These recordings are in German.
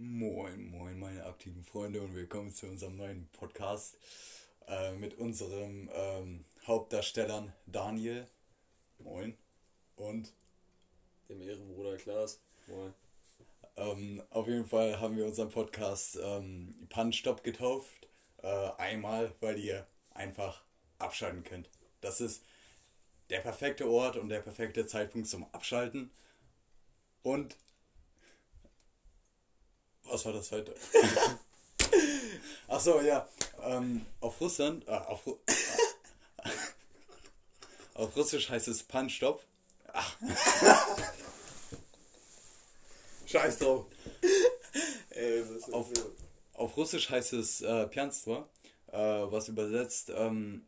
Moin, moin, meine aktiven Freunde und willkommen zu unserem neuen Podcast äh, mit unserem ähm, Hauptdarstellern Daniel. Moin. Und dem Ehrenbruder Klaas. Moin. Ähm, auf jeden Fall haben wir unseren Podcast ähm, Punch-Stop getauft. Äh, einmal, weil ihr einfach abschalten könnt. Das ist der perfekte Ort und der perfekte Zeitpunkt zum Abschalten. Und was war das heute? Ach so, ja. Ähm, auf Russland, äh, auf, Ru auf Russisch heißt es Punch-Stop. Scheiß drauf. Ey, auf, auf Russisch heißt es äh, Pianstvo, äh, was übersetzt. Ähm,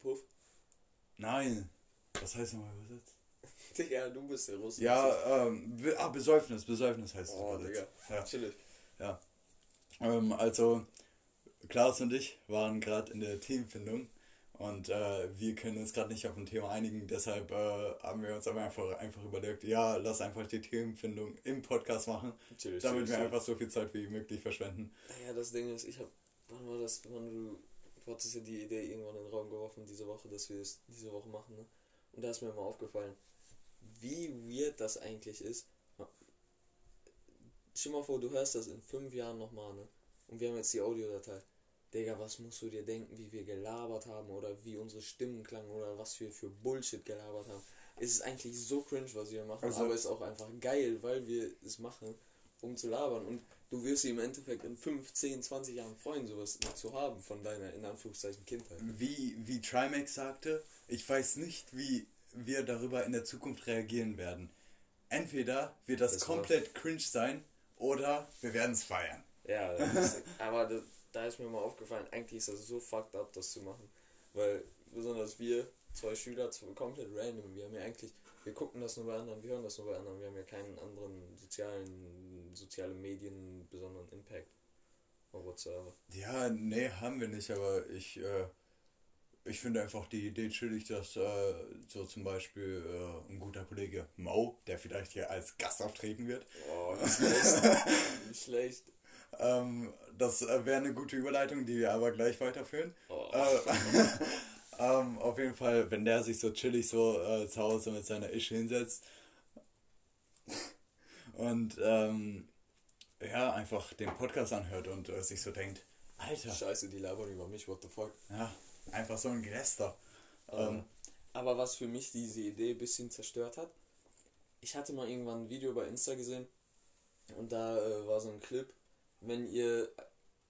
Puff? Nein. Was heißt nochmal übersetzt? Digga, du bist der Russe. Ja, ähm, be ah, Besäufnis, Besäufnis heißt es. Oh, Digga. Ja. Chillig. Ja. Ähm, also, Klaas und ich waren gerade in der Teamfindung und äh, wir können uns gerade nicht auf ein Thema einigen, deshalb äh, haben wir uns aber einfach, einfach überlegt, ja, lass einfach die Themenfindung im Podcast machen, Chillig, damit chillig, wir einfach so viel Zeit wie möglich verschwenden. Naja, das Ding ist, ich hab. Wann war das? Wann du. Du hattest ja die Idee irgendwann in den Raum geworfen, diese Woche, dass wir es diese Woche machen, ne? Und da ist mir mal aufgefallen, wie weird das eigentlich ist. Stell mal vor, du hörst das in fünf Jahren nochmal, ne? Und wir haben jetzt die Audiodatei. Digga, was musst du dir denken, wie wir gelabert haben oder wie unsere Stimmen klangen oder was wir für Bullshit gelabert haben. Es ist eigentlich so cringe, was wir machen, Also- aber es ist auch einfach geil, weil wir es machen, um zu labern. Und du wirst sie im Endeffekt in 5, 10, 20 Jahren freuen, sowas zu haben von deiner, in Anführungszeichen, Kindheit. Wie, wie Trimax sagte, ich weiß nicht, wie wir darüber in der Zukunft reagieren werden. Entweder wird das, Das komplett cringe sein oder wir werden es feiern. Ja, ist, aber das, da ist mir mal aufgefallen, eigentlich ist das so fucked up, das zu machen. Weil besonders wir, zwei Schüler, komplett random, wir haben ja eigentlich, wir gucken das nur bei anderen, wir hören das nur bei anderen, wir haben ja keinen anderen sozialen, soziale Medien besonderen Impact. Whatsoever. Ja, nee, haben wir nicht, aber ich, äh, ich finde einfach die Idee chillig, dass äh, so zum Beispiel äh, ein guter Kollege Mo, der vielleicht hier als Gast auftreten wird, Oh, nicht schlecht. nicht schlecht. ähm, das äh, wäre eine gute Überleitung, die wir aber gleich weiterführen. Oh. Äh, ähm, auf jeden Fall, wenn der sich so chillig so äh, zu Hause mit seiner Isch hinsetzt und ähm, ja, einfach den Podcast anhört und äh, sich so denkt, Alter, Scheiße, die labern über mich, what the fuck. ja, einfach so ein Geläster. Ähm, aber was für mich diese Idee ein bisschen zerstört hat, ich hatte mal irgendwann ein Video bei Insta gesehen und da äh, war so ein Clip, wenn ihr,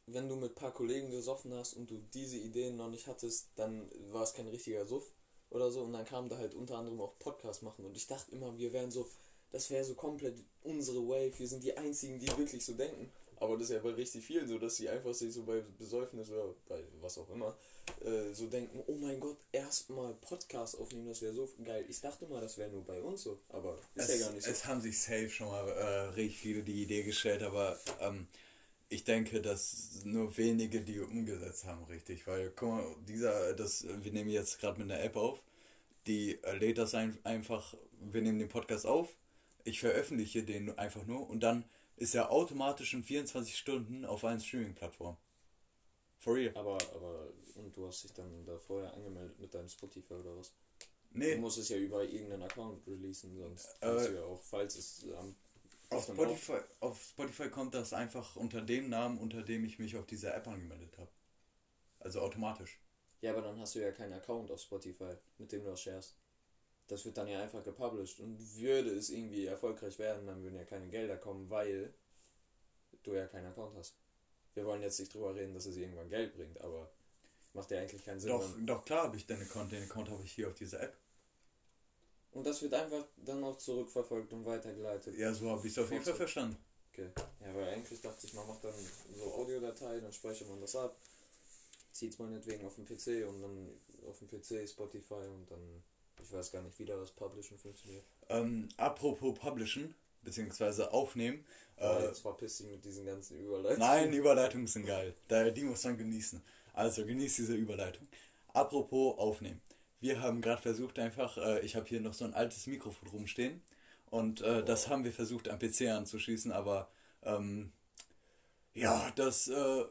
wenn du mit ein paar Kollegen gesoffen hast und du diese Ideen noch nicht hattest, dann war es kein richtiger Suff oder so und dann kam da halt unter anderem auch Podcast machen und ich dachte immer, wir wären so, das wäre so komplett unsere Wave, wir sind die einzigen, die wirklich so denken. Aber das ist ja bei richtig vielen so, dass sie einfach sich so bei Besäufnis oder bei was auch immer äh, so denken, oh mein Gott, erstmal Podcast aufnehmen, das wäre so geil. Ich dachte mal, das wäre nur bei uns so, aber ist Es, ja gar nicht so. es haben sich safe schon mal äh, richtig viele die Idee gestellt, aber ähm, ich denke, dass nur wenige die umgesetzt haben, richtig. Weil, guck mal, dieser, das, wir nehmen jetzt gerade mit einer App auf, die äh, lädt das ein, einfach, wir nehmen den Podcast auf, ich veröffentliche den einfach nur und dann ist er automatisch in 24 Stunden auf allen Streaming-Plattformen. For real. aber, aber, und du hast dich dann da vorher angemeldet mit deinem Spotify oder was? Du Nee, musst es ja über irgendeinen Account releasen, sonst Äh, kannst du ja auch, falls es am auf einem Spotify, auf Spotify kommt das einfach unter dem Namen, unter dem ich mich auf dieser App angemeldet habe. Also automatisch. Ja, aber dann hast du ja keinen Account auf Spotify, mit dem du das sharest. Das wird dann ja einfach gepublished. Und würde es irgendwie erfolgreich werden, dann würden ja keine Gelder kommen, weil du ja keinen Account hast. Wir wollen jetzt nicht drüber reden, dass es irgendwann Geld bringt, aber macht ja eigentlich keinen Sinn. Doch, doch klar habe ich den Account. Den Account habe ich hier auf dieser App. Und das wird einfach dann auch zurückverfolgt und weitergeleitet. Ja, so habe ich es auf jeden Fall verstanden. Okay. Ja, weil eigentlich dachte ich, man macht dann so Audiodatei, dann speichert man das ab, zieht es meinetwegen auf den PC und dann auf dem PC Spotify und dann, ich weiß gar nicht, wie da das Publishen funktioniert. Ähm, apropos Publishen, beziehungsweise aufnehmen. Äh, jetzt verpiss dich mit diesen ganzen Überleitungen. nein, Überleitungen sind geil. Die muss man genießen. Also genieß diese Überleitung. Apropos aufnehmen. Wir haben gerade versucht einfach, äh, ich habe hier noch so ein altes Mikrofon rumstehen Und äh, das haben wir versucht am PC anzuschließen, aber ähm, ja, das. Äh,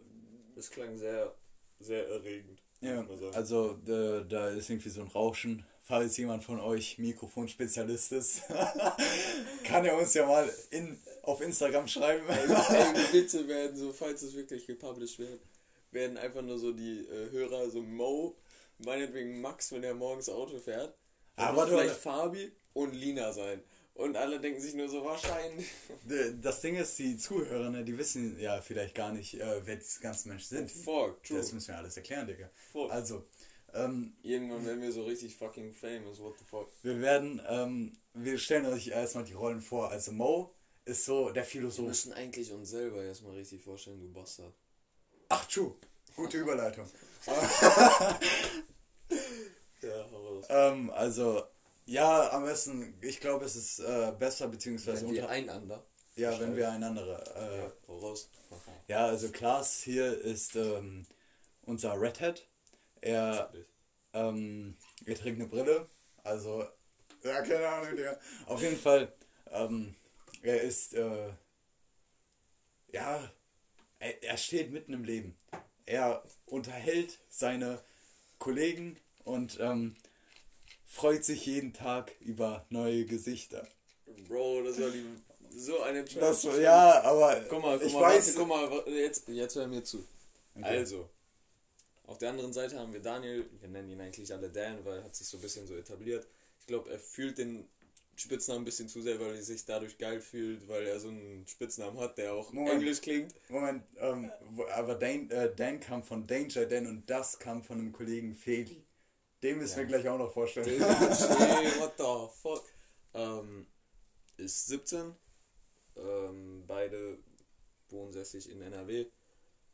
das klang sehr, sehr erregend. Ja, also äh, da ist irgendwie so ein Rauschen. Falls jemand von euch Mikrofonspezialist ist, kann er uns ja mal in, auf Instagram schreiben. Ey, Witze werden so, falls es wirklich gepublished wird, werden einfach nur so die äh, Hörer, so Mo, meinetwegen Max, wenn er morgens Auto fährt. Aber vielleicht Fabi und Lina sein. Und alle denken sich nur so, wahrscheinlich. Das Ding ist, die Zuhörer, ne, die wissen ja vielleicht gar nicht, äh, wer diese ganzen Menschen sind. Fuck, true. Das müssen wir alles erklären, Digga. Fuck. Also, ähm, Irgendwann werden wir so richtig fucking famous, what the fuck. Wir werden, ähm, wir stellen euch erstmal die Rollen vor. Also Mo ist so der Philosoph. Wir müssen eigentlich uns selber erstmal richtig vorstellen, du Bastard. Ach, true. Gute Überleitung. ja, ähm, also, ja, am besten, ich glaube, es ist äh, besser, beziehungsweise wenn wir einander. Ja, wenn wir einander. Äh, ja, raus. Ja, also Klaas hier ist ähm, unser Red Hat. Er, ähm, er trägt eine Brille. Also, ja, keine Ahnung, Digga. Auf jeden Fall, ähm, er ist, äh, ja, er, er steht mitten im Leben. Er unterhält seine Kollegen und ähm, freut sich jeden Tag über neue Gesichter. Bro, das war die, so eine das, Ja, aber guck mal, guck ich mal, weiß, warte, guck mal, jetzt, jetzt hör mir zu. Okay. Also, auf der anderen Seite haben wir Daniel, wir nennen ihn eigentlich alle Dan, weil er hat sich so ein bisschen so etabliert. Ich glaube, er fühlt den Spitznamen ein bisschen zu sehr, weil er sich dadurch geil fühlt, weil er so einen Spitznamen hat, der auch Moment, englisch klingt. Moment, ähm, aber Dan, äh, Dan kam von Danger Dan und das kam von einem Kollegen Feli. Den müssen ja. wir gleich auch noch vorstellen. hey, what the fuck? Ähm, ist 17. Ähm, beide wohnsässig in NRW.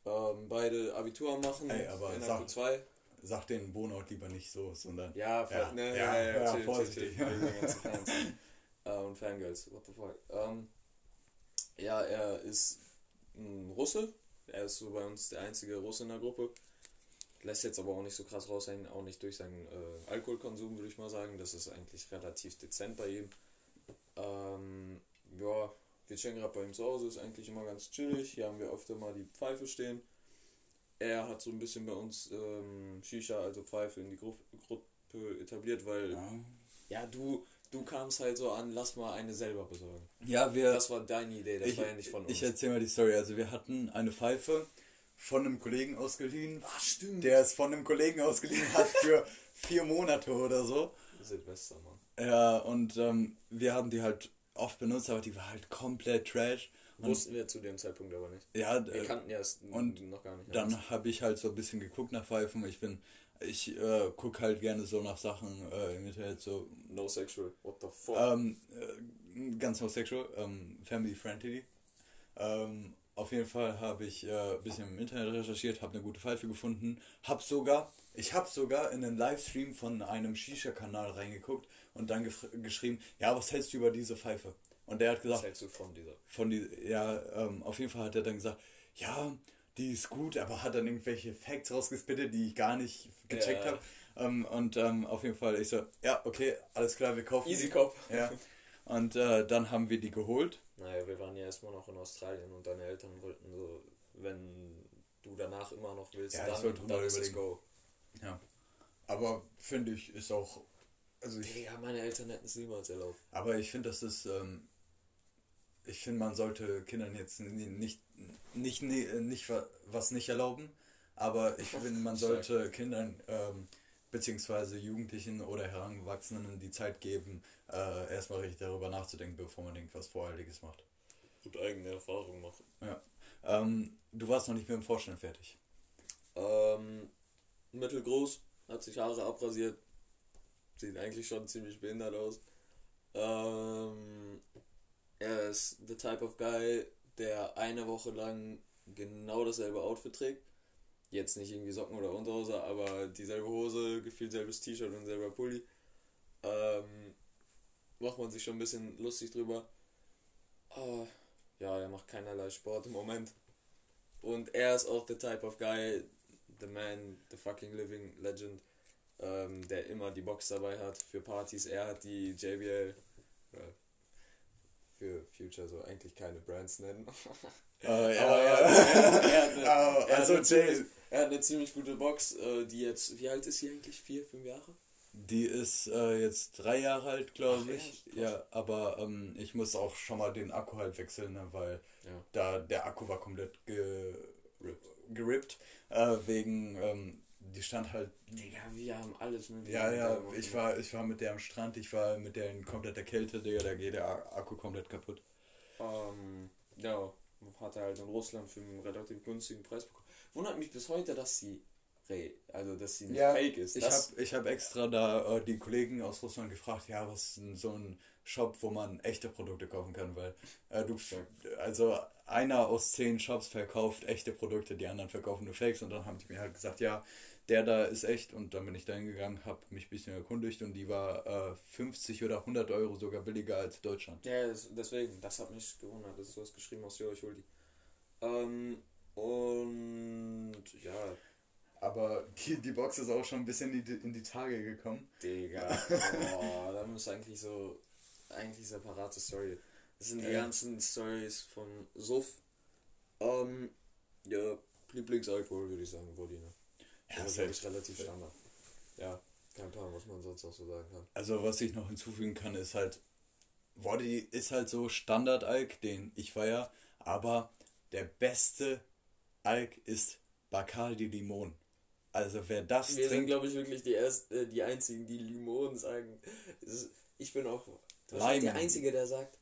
Ähm, beide Abitur machen. Ey, aber in sag, 2. sag den Wohnort lieber nicht so, sondern. Ja, ja, ne, ja, ja, ja, ja chill, vorsichtig. Chill, chill, und Fangirls, what the fuck. Ähm, ja, er ist ein Russe. Er ist so bei uns der einzige Russe in der Gruppe. Lässt jetzt aber auch nicht so krass raushängen, auch nicht durch seinen äh, Alkoholkonsum, würde ich mal sagen. Das ist eigentlich relativ dezent bei ihm. Ähm, ja, wir chillen gerade bei ihm zu Hause, ist eigentlich immer ganz chillig. Hier haben wir öfter mal die Pfeife stehen. Er hat so ein bisschen bei uns ähm, Shisha, also Pfeife, in die Gru Gruppe etabliert, weil ja. ja, du, du kamst halt so an, lass mal eine selber besorgen. Ja, wir. Das war deine Idee, das ich, war ja nicht von uns. Ich erzähl mal die Story. Also wir hatten eine Pfeife von einem Kollegen ausgeliehen. Ach, stimmt. Der es von einem Kollegen ausgeliehen hat für vier Monate oder so. Silvester, Mann. Ja, und ähm, wir haben die halt oft benutzt, aber die war halt komplett trash. Und Wussten wir zu dem Zeitpunkt aber nicht. Ja, wir kannten ja es und noch gar nicht. Dann habe ich halt so ein bisschen geguckt nach Pfeifen. Ich bin, ich äh, gucke halt gerne so nach Sachen äh, im Internet so. No sexual, what the fuck? Ähm, äh, ganz no sexual, ähm, family friendly. Ähm, auf jeden Fall habe ich äh, ein bisschen im Internet recherchiert, habe eine gute Pfeife gefunden, habe sogar, ich habe sogar in einen Livestream von einem Shisha-Kanal reingeguckt und dann geschrieben, ja, was hältst du über diese Pfeife? Und der hat gesagt, was hältst du von dieser? Von die, ja, ähm, auf jeden Fall hat er dann gesagt, ja, die ist gut, aber hat dann irgendwelche Facts rausgespittet, die ich gar nicht gecheckt ja. habe. Ähm, und ähm, auf jeden Fall, ich so, ja, okay, alles klar, wir kaufen. Easy Cop. Ja. Und äh, dann haben wir die geholt. Naja, wir waren ja erstmal noch in Australien und deine Eltern wollten so, wenn du danach immer noch willst, ja, dann, dann ist es go. Ja. Aber finde ich, ist auch. Also ich, ja, meine Eltern hätten es niemals erlaubt. Aber ich finde, das ist. Ähm, ich finde, man sollte Kindern jetzt nicht, nicht, nicht, nicht was nicht erlauben. Aber ich finde, man sollte Kindern ähm, beziehungsweise Jugendlichen oder Heranwachsenden die Zeit geben, äh, erstmal richtig darüber nachzudenken, bevor man irgendwas Voreiliges macht. Und eigene Erfahrungen machen. Ja. Ähm, du warst noch nicht mit dem Vorstellen fertig. Ähm, mittelgroß, hat sich Haare abrasiert, sieht eigentlich schon ziemlich behindert aus. Ähm, er ist the type of guy, der eine Woche lang genau dasselbe Outfit trägt Jetzt nicht irgendwie Socken oder Unterhose, aber dieselbe Hose, gefühlt selbes T-Shirt und selber Pulli. Ähm, macht man sich schon ein bisschen lustig drüber. Uh, ja, er macht keinerlei Sport im Moment. Und er ist auch der Type of Guy, the man, the fucking living legend, ähm, der immer die Box dabei hat für Partys. Er hat die JBL. Für Future so eigentlich keine Brands nennen. Ja, Aber ja. er, er, er, hat er, hat also eine ziemlich, Jay- er hat eine ziemlich gute Box, äh, die jetzt, wie alt ist sie eigentlich? Vier, fünf Jahre? Die ist äh, jetzt drei Jahre alt, glaube ich. Krass. Ja, aber ähm, ich muss auch schon mal den Akku halt wechseln, ne, weil Ja. da der Akku war komplett ge gerippt. Äh, wegen, ähm, die stand halt. Digga, wir haben alles mit Ja, ja, ich war, ich war mit der am Strand, ich war mit der in kompletter Kälte, Digga, da geht der Akku komplett kaputt. Ähm, ja, hat er halt in Russland für einen relativ günstigen Preis bekommen. Wundert mich bis heute, dass sie also dass sie nicht fake ist. Ich habe ich hab extra da äh, die Kollegen aus Russland gefragt, ja, was ist denn so ein Shop, wo man echte Produkte kaufen kann, weil äh, du, also einer aus zehn Shops verkauft echte Produkte, die anderen verkaufen nur Fakes und dann haben die mir halt gesagt, ja, der da ist echt und dann bin ich da hingegangen, habe mich ein bisschen erkundigt und die war äh, 50 oder 100 Euro sogar billiger als Deutschland. ja, das, deswegen, das hat mich gewundert. Das ist was geschrieben aus, ja, ich hol die. Ähm, und ja, Aber die, die Box ist auch schon ein bisschen in die, in die Tage gekommen. Digga, boah, da muss eigentlich so, eigentlich separate Story. Das sind die Ja. ganzen Stories von Suff. Ähm, ja, Lieblingsalkohol würde ich sagen, Body, Ja, Ja, das ist relativ standard. Ja, kein Plan, was man sonst auch so sagen kann. Also was ich noch hinzufügen kann, ist halt, Body ist halt so Standard-Alk, den ich feier, aber der beste Alk ist Bacardi Limon. Also wer das Wir sind, trinkt, glaube ich, wirklich die, erst, äh, die einzigen, die Limonen sagen. Ist- Ich bin auch der Einzige, der sagt,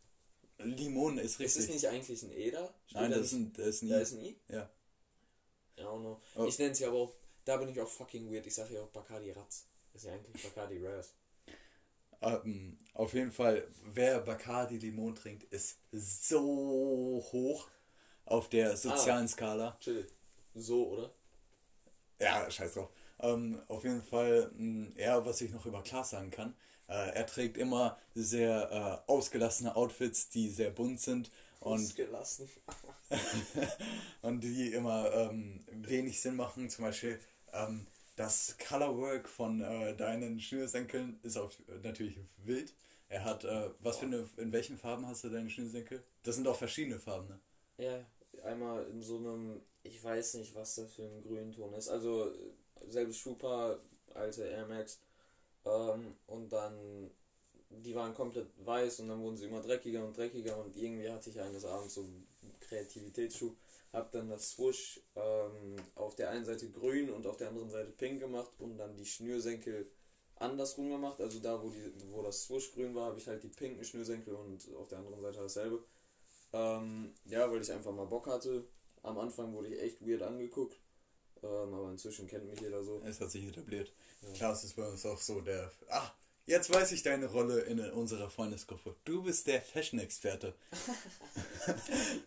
Limon ist ist es richtig. nicht eigentlich ein Eder? Steht Nein, da das ist, nicht- ein, das ist nie. Da ist ein I? Ja. I don't know. Oh. Ich nenne es ja aber auch, da bin ich auch fucking weird. Ich sage ja auch Bacardi Ratz. Ist ja eigentlich Bacardi Rares. Ähm, auf jeden Fall, wer Bacardi Limon trinkt, ist so hoch auf der sozialen Skala. Chill. So, oder? Ja, scheiß drauf. Ähm, auf jeden Fall, mh, ja, was ich noch über Klaas sagen kann. Äh, er trägt immer sehr äh, ausgelassene Outfits, die sehr bunt sind und, und die immer ähm, wenig Sinn machen. Zum Beispiel ähm, das Colorwork von äh, deinen Schnürsenkeln ist auch natürlich wild. Er hat, äh, was für eine, in welchen Farben hast du deine Schnürsenkel? Das sind auch verschiedene Farben, ne? Ja, einmal in so einem, ich weiß nicht, was das für ein Grünton ist. Also selbes Schuhpaar, alte Air Max. Ähm, und dann, die waren komplett weiß und dann wurden sie immer dreckiger und dreckiger und irgendwie hatte ich eines Abends so einen Kreativitätsschuh. Hab dann das Swoosh ähm, auf der einen Seite grün und auf der anderen Seite pink gemacht und dann die Schnürsenkel andersrum gemacht. Also da, wo, die, wo das Swoosh grün war, habe ich halt die pinken Schnürsenkel und auf der anderen Seite dasselbe. Ähm, ja, weil ich einfach mal Bock hatte. Am Anfang wurde ich echt weird angeguckt. Ähm, aber inzwischen kennt mich jeder so. Es hat sich etabliert. Ja. Klaas ist bei uns auch so der. Ah, jetzt weiß ich deine Rolle in unserer Freundesgruppe. Du bist der Fashion-Experte.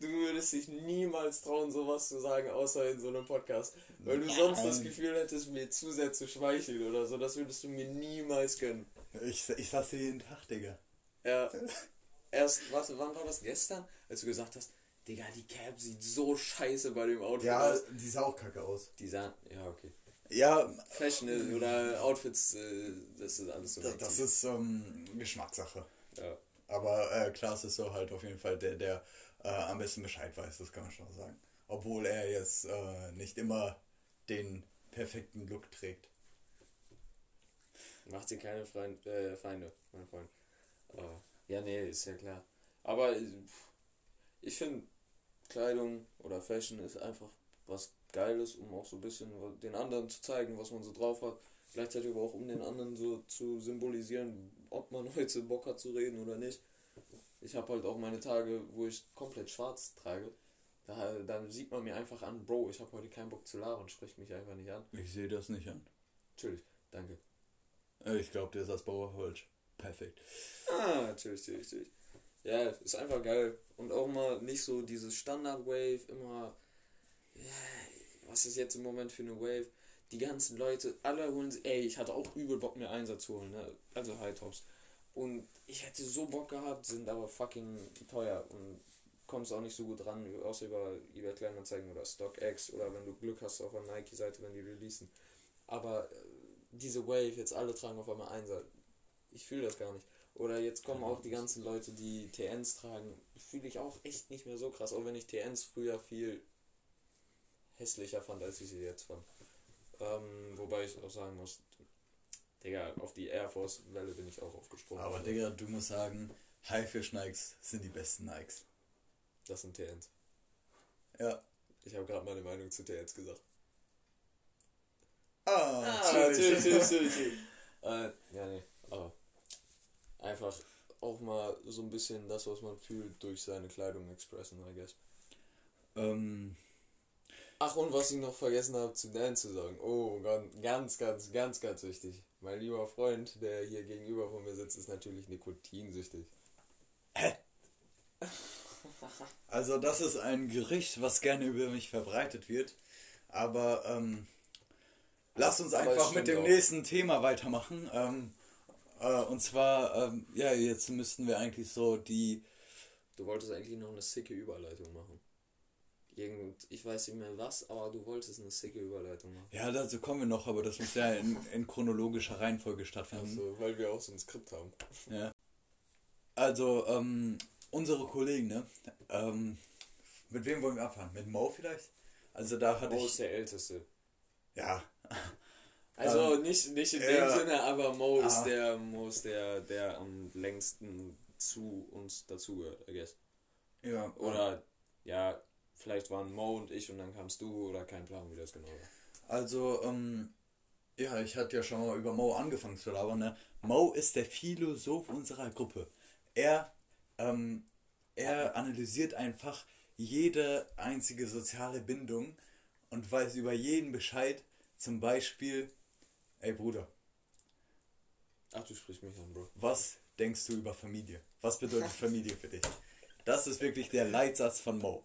Du würdest dich niemals trauen, sowas zu sagen, außer in so einem Podcast. Weil du sonst das. Gefühl hättest, mir zu sehr zu schmeicheln oder so. Das würdest du mir niemals gönnen. Ich, ich sag's dir jeden Tag, Digga. Ja. Erst, warte, wann war das? Gestern? Als du gesagt hast, Digga, die Cap sieht so scheiße bei dem Outfit Ja, aus. die sah auch kacke aus. Die sahen, ja, okay. Ja, Fashion äh, oder Outfits, äh, das ist alles so. das, das ist ähm, Geschmackssache. ja. Aber äh, Klaas ist so halt auf jeden Fall der, der äh, am besten Bescheid weiß, das kann man schon sagen. Obwohl er jetzt äh, nicht immer den perfekten Look trägt. Macht sie keine Freund, äh, Feinde, mein Freund. Äh, ja, nee, ist ja klar. Aber ich finde, Kleidung oder Fashion ist einfach was Geiles, um auch so ein bisschen den anderen zu zeigen, was man so drauf hat. Gleichzeitig aber auch, um den anderen so zu symbolisieren, ob man heute Bock hat zu reden oder nicht. Ich habe halt auch meine Tage, wo ich komplett schwarz trage. Da, dann sieht man mir einfach an, Bro, ich habe heute keinen Bock zu labern, sprich mich einfach nicht an. Ich sehe das nicht an. Natürlich, danke. Äh, Ich glaube, der ist als Bauerholz. Perfekt. Ah, natürlich, natürlich, natürlich. Ja, ist einfach geil. Und auch mal nicht so dieses Standard-Wave, immer, was ist jetzt im Moment für eine Wave? Die ganzen Leute, alle holen sich, ey, ich hatte auch übel Bock, mir Einsatz zu holen, ne? Also High Tops. Und ich hätte so Bock gehabt, sind aber fucking teuer und kommst auch nicht so gut ran, außer über eBay Kleinanzeigen oder StockX oder wenn du Glück hast auf der Nike-Seite, wenn die releasen. Aber äh, diese Wave, jetzt alle tragen auf einmal Einsatz. Ich fühle das gar nicht. Oder jetzt kommen auch die ganzen Leute, die TNs tragen. Fühle ich auch echt nicht mehr so krass, auch wenn ich TNs früher viel hässlicher fand, als ich sie jetzt fand. Ähm, wobei ich auch sagen muss, Digga, auf die Air Force Welle bin ich auch aufgesprungen. Aber Digga, du musst sagen, Haifisch Nikes sind die besten Nikes. Das sind TNs. Ja. Ich habe gerade meine Meinung zu TNs gesagt. Ah, Ah, natürlich, natürlich. äh, ja, nee, aber einfach auch mal so ein bisschen das, was man fühlt, durch seine Kleidung expressen, I guess. Ähm, Ach, und was ich noch vergessen habe, zu Dan zu sagen. Oh, ganz, ganz, ganz, ganz, wichtig. Mein lieber Freund, der hier gegenüber von mir sitzt, ist natürlich nikotinsüchtig. also das ist ein Gericht, was gerne über mich verbreitet wird. Aber ähm, lass uns Aber einfach mit dem auch. nächsten Thema weitermachen. Ähm, äh, und zwar, ähm, ja, jetzt müssten wir eigentlich so die Du wolltest eigentlich noch eine sicke Überleitung machen. Irgend, ich weiß nicht mehr was, aber du wolltest eine sicke Überleitung machen. Ja, dazu kommen wir noch, aber das muss ja in, in chronologischer Reihenfolge stattfinden. Also, weil wir auch so ein Skript haben. Ja. Also, ähm, unsere Kollegen, ne? Ähm, mit wem wollen wir anfangen? Mit Mo vielleicht? Also da hatte Mo ich. ist der Älteste. Ja. Also nicht, nicht in dem ja. Sinne, aber Mo ist Ah. der, Mo ist der, der am längsten zu uns dazugehört, I guess. Ja. Oder ja, vielleicht waren Mo und ich und dann kamst du oder kein Plan, wie das genau war. Also, ähm, ja, ich hatte ja schon mal über Mo angefangen zu labern, ne? Mo ist der Philosoph unserer Gruppe. Er, ähm, er analysiert einfach jede einzige soziale Bindung und weiß über jeden Bescheid. Zum Beispiel, ey Bruder, Ach, du sprichst mich an, Bro. was denkst du über Familie? Was bedeutet Familie für dich? Das ist wirklich der Leitsatz von Mo.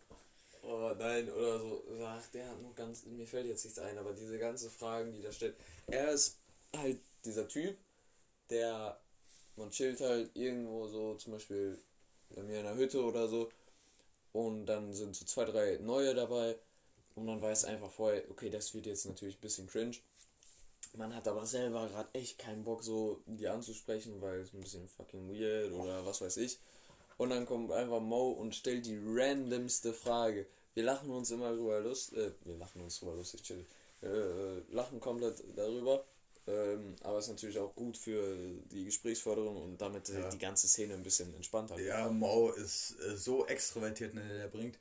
Oh nein, oder so. Ach, der hat nur ganz. Mir fällt jetzt nichts ein, aber diese ganzen Fragen, die da stellt. Er ist halt dieser Typ, der. Man chillt halt irgendwo so, zum Beispiel bei mir in der Hütte oder so. Und dann sind so zwei, drei neue dabei. Und man weiß einfach vorher, okay, das wird jetzt natürlich ein bisschen cringe. Man hat aber selber gerade echt keinen Bock, so die anzusprechen, weil es ein bisschen fucking weird oder was weiß ich. Und dann kommt einfach Mo und stellt die randomste Frage. Wir lachen uns immer drüber lust, äh, wir lachen uns drüber lustig, chill. Äh, äh, lachen komplett darüber. Ähm, aber ist natürlich auch gut für die Gesprächsförderung und damit Ja. die ganze Szene ein bisschen entspannter. Ja, Mo ist äh, so extrovertiert, ne, der bringt.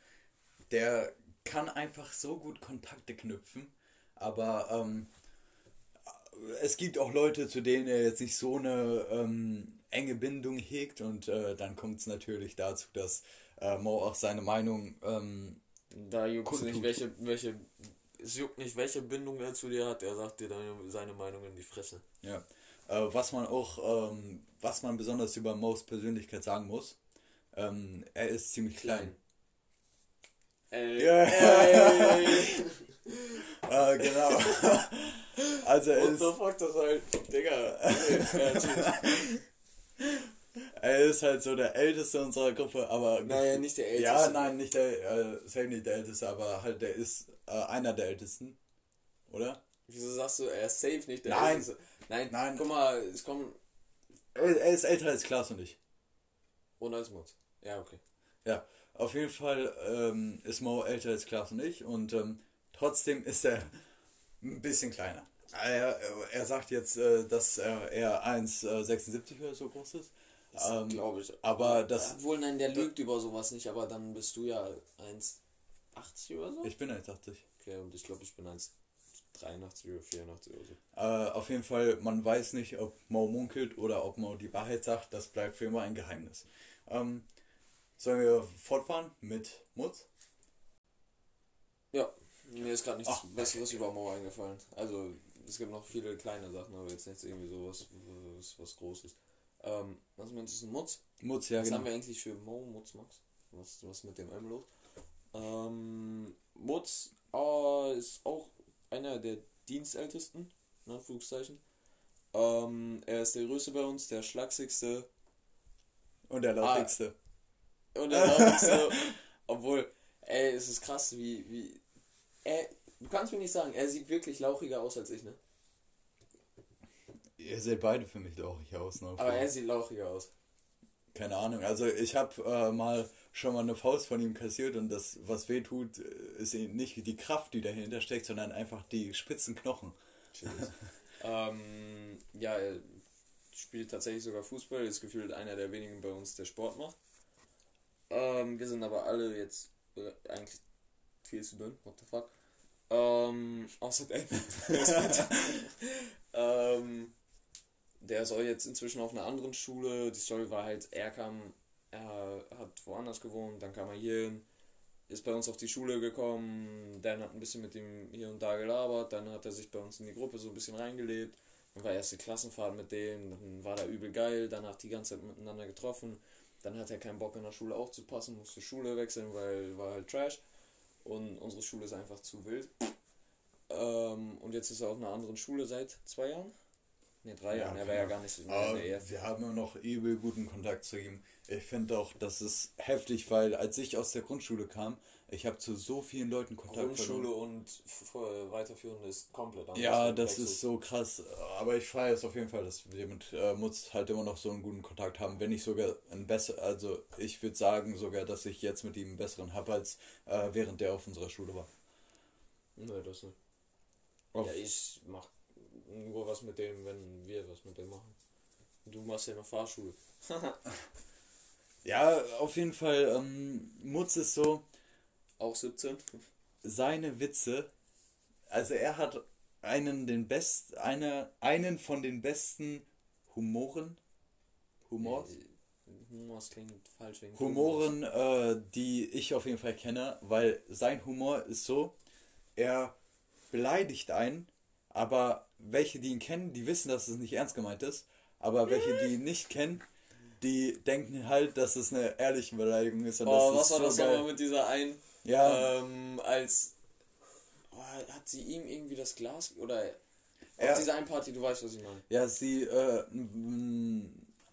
Der kann einfach so gut Kontakte knüpfen, aber ähm, es gibt auch Leute, zu denen er jetzt nicht so eine ähm, enge Bindung hegt und äh, dann kommt es natürlich dazu, dass äh, Mo auch seine Meinung ähm, Da juckt es nicht, welche, welche, es juckt nicht, welche Bindung er zu dir hat. Er sagt dir deine, seine Meinung in die Fresse. Ja. Äh, was man auch, ähm, was man besonders über Mo's Persönlichkeit sagen muss, ähm, er ist ziemlich klein. Ey, Ja. ey. Äh, genau. also er What ist, the fuck, das halt, Digga. Er ist halt so der Älteste unserer Gruppe, aber... Naja, nicht der Älteste. Ja, nein, nicht der, äh, safe nicht der Älteste, aber halt der ist äh, einer der Ältesten. Oder? Wieso sagst du, er ist safe nicht der Nein. Älteste? Nein, Nein. guck mal, es kommt. Er, er ist älter als Klaas und ich. Und als Mutz. Ja, okay. Ja, auf jeden Fall ähm, ist Mo älter als Klaas und ich und ähm, trotzdem ist er ein bisschen kleiner. Er, er sagt jetzt, äh, dass er eher 1,76 oder so groß ist. Ähm, Glaube ich. aber das- Obwohl, nein, der lügt über sowas nicht, aber dann bist du ja 1,80 oder so? Ich bin 1,80. Okay, und ich glaube, ich bin 1,83 oder 84 oder so. Äh, auf jeden Fall, man weiß nicht, ob Mo munkelt oder ob Mo die Wahrheit sagt. Das bleibt für immer ein Geheimnis. Ähm, sollen wir fortfahren mit Mutz? Ja, mir ist gerade nichts Ach. Besseres über Mo eingefallen. Also, es gibt noch viele kleine Sachen, aber jetzt nichts irgendwie sowas, was, was Großes. Ähm, was meinst du, Mutz? Mutz, ja Was genau. haben wir eigentlich für Mo, Mutz, Max? Was, was mit dem M los? Ähm, Mutz äh, ist auch einer der Dienstältesten, in Anführungszeichen. Ähm, er ist der größte bei uns, der schlagsigste Und der lautigste. und der lauteste. obwohl, ey, es ist krass, wie, wie, er, du kannst mir nicht sagen, er sieht wirklich lauchiger aus als ich, ne? Ihr seht beide für mich lauchig aus. Ne? Aber er sieht lauchiger aus. keine Ahnung. Also ich habe äh, mal schon mal eine Faust von ihm kassiert und das, was weh tut, ist nicht die Kraft, die dahinter steckt, sondern einfach die spitzen Knochen. ähm, ja, er spielt tatsächlich sogar Fußball, ist gefühlt einer der wenigen bei uns, der Sport macht. Ähm, wir sind aber alle jetzt äh, eigentlich viel zu dünn, what the fuck. Ähm, außer David. ähm, der soll jetzt inzwischen auf einer anderen Schule. Die Story war halt, er kam, er hat woanders gewohnt, dann kam er hier hin, ist bei uns auf die Schule gekommen, Dan hat ein bisschen mit ihm hier und da gelabert, dann hat er sich bei uns in die Gruppe so ein bisschen reingelebt. Dann war erste Klassenfahrt mit dem, dann war er übel geil, danach die ganze Zeit miteinander getroffen. Dann hat er keinen Bock in der Schule aufzupassen, musste Schule wechseln, weil war halt Trash. Und unsere Schule ist einfach zu wild. Ähm, und jetzt ist er auf einer anderen Schule seit zwei Jahren. Ne, drei ja, Jahren. Er war ja gar nicht so. Aber wir haben immer noch übel guten Kontakt zu ihm. Ich finde auch, das ist heftig, weil als ich aus der Grundschule kam, ich habe zu so vielen Leuten Kontakt Grundschule verloren. und weiterführende ist komplett anders. Ja, das ist so krass. Aber ich feiere es auf jeden Fall, dass wir mit äh, Mutz halt immer noch so einen guten Kontakt haben. Wenn ich sogar ein besser, also ich würde sagen sogar, dass ich jetzt mit ihm einen besseren habe, als äh, während der auf unserer Schule war. Nee, das nicht. Auf ja, ich mach nur was mit dem, wenn wir was mit dem machen. Du machst ja noch Fahrschule. ja, auf jeden Fall, ähm, Mutz ist so. Auch 17. Seine Witze, also er hat einen den best, eine, einen von den besten Humoren. Humors? Humors klingt falsch. Wegen Humoren, äh, die ich auf jeden Fall kenne, weil sein Humor ist so, er beleidigt einen, aber welche, die ihn kennen, die wissen, dass es nicht ernst gemeint ist, aber welche, die ihn nicht kennen, die denken halt, dass es eine ehrliche Beleidigung ist. Und oh, was war so das nochmal mit dieser einen? Ja. Ähm, als oh, hat sie ihm irgendwie das Glas oder ja. auf dieser einen Party, du weißt, was ich meine. Ja, sie, äh,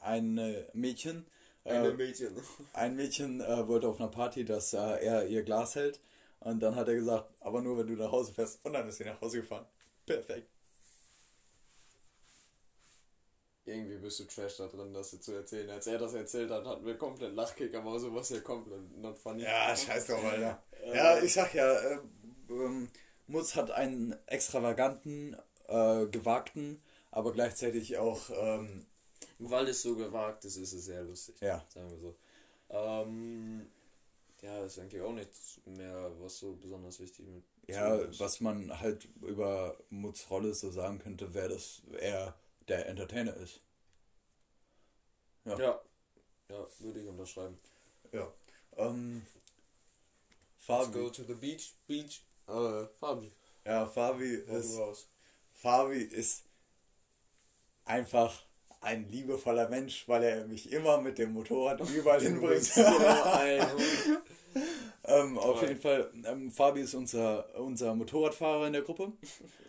ein Mädchen. Eine äh, Mädchen. Ein Mädchen äh, wollte auf einer Party, dass äh, er ihr Glas hält. Und dann hat er gesagt, aber nur wenn du nach Hause fährst. Und dann ist sie nach Hause gefahren. Perfekt. Irgendwie bist du Trash da drin, das zu erzählen. Als er das erzählt hat, hatten wir komplett Lachkick, aber sowas ja komplett not funny. Ja, scheiß doch, Alter. Äh, ja, ich sag ja, äh, ähm, Mutz hat einen extravaganten, äh, gewagten, aber gleichzeitig auch. Ähm, Weil es so gewagt ist, ist es sehr lustig. Ja. Sagen wir so. Ähm, ja, ist eigentlich auch nichts mehr, was so besonders wichtig mit. Ja, was man halt über Mutz Rolle so sagen könnte, wäre, dass er der Entertainer ist. Ja. Ja, ja würde ich unterschreiben. Ja. Ähm, Fabi. Let's go to the beach. Beach. Äh, Fabi. Ja, Fabi ist. Fabi ist einfach ein liebevoller Mensch, weil er mich immer mit dem Motorrad überall hinbringt. ähm, auf jeden Fall, ähm, Fabi ist unser, unser Motorradfahrer in der Gruppe.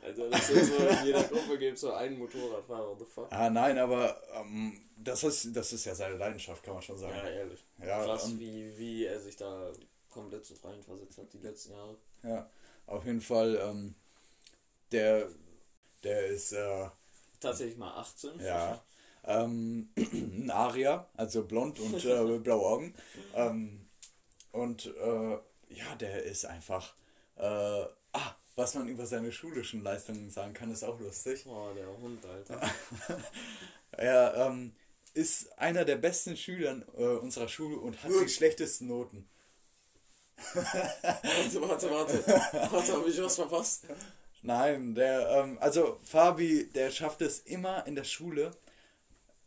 Also das ist so, in jeder Gruppe gibt es so einen Motorradfahrer, what the fuck? Ah, nein, aber ähm, das, ist, das ist ja seine Leidenschaft, kann man schon sagen. Ja, ehrlich. Ja, Krass, ähm, wie, wie er sich da komplett so reinversetzt hat die letzten Jahre. Ja, auf jeden Fall, ähm, der, der ist... Äh, Tatsächlich mal 18. Ja. Ähm, ein Aria, also blond und äh, blaue Augen. Und äh, ja, der ist einfach. Äh, ah, was man über seine schulischen Leistungen sagen kann, ist auch lustig. Oh, der Hund, Alter. er ähm, ist einer der besten Schüler äh, unserer Schule und hat die schlechtesten Noten. warte, warte, warte. Warte, habe ich was verpasst? Nein, der, ähm, also Fabi, der schafft es immer in der Schule,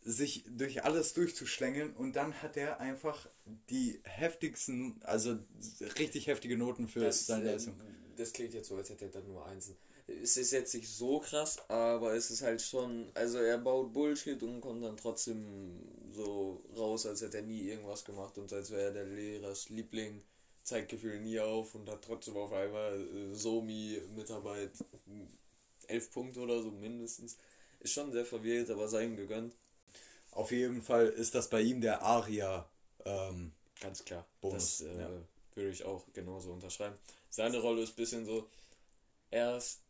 sich durch alles durchzuschlängeln und dann hat er einfach die heftigsten, also richtig heftige Noten für das, seine Leistung. Das klingt jetzt so, als hätte er dann nur Einsen. Es ist jetzt nicht so krass, aber es ist halt schon, also er baut Bullshit und kommt dann trotzdem so raus, als hätte er nie irgendwas gemacht und als wäre er der Lehrers Liebling, zeigt Gefühl nie auf und hat trotzdem auf einmal äh, Somi-Mitarbeit elf Punkte oder so mindestens. Ist schon sehr verwählt, aber sei ihm gegönnt. Auf jeden Fall ist das bei ihm der Aria. Ähm, Ganz klar. Bonus. Das äh, ja. würde ich auch genauso unterschreiben. Seine Rolle ist ein bisschen so, er ist,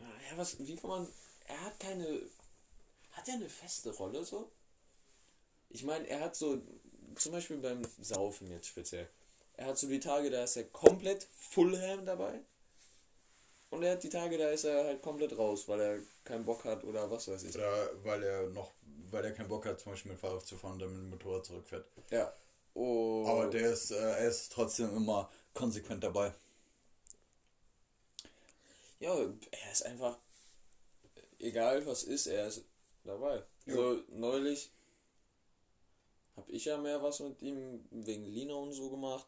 ja, was, wie kann man, er hat keine, hat er eine feste Rolle so? Ich meine, er hat so zum Beispiel beim Saufen jetzt speziell. Er hat so die Tage, da ist er komplett Full Ham dabei. Und er hat die Tage, da ist er halt komplett raus, weil er keinen Bock hat oder was weiß ich. Oder weil er noch, weil er keinen Bock hat, zum Beispiel mit Fahrrad zu fahren, dann mit dem Motorrad zurückfährt. Ja. Oh. Aber der ist, äh, er ist trotzdem immer konsequent dabei. Ja, er ist einfach, egal was ist, er ist dabei. Ja. So, neulich habe ich ja mehr was mit ihm wegen Lina und so gemacht.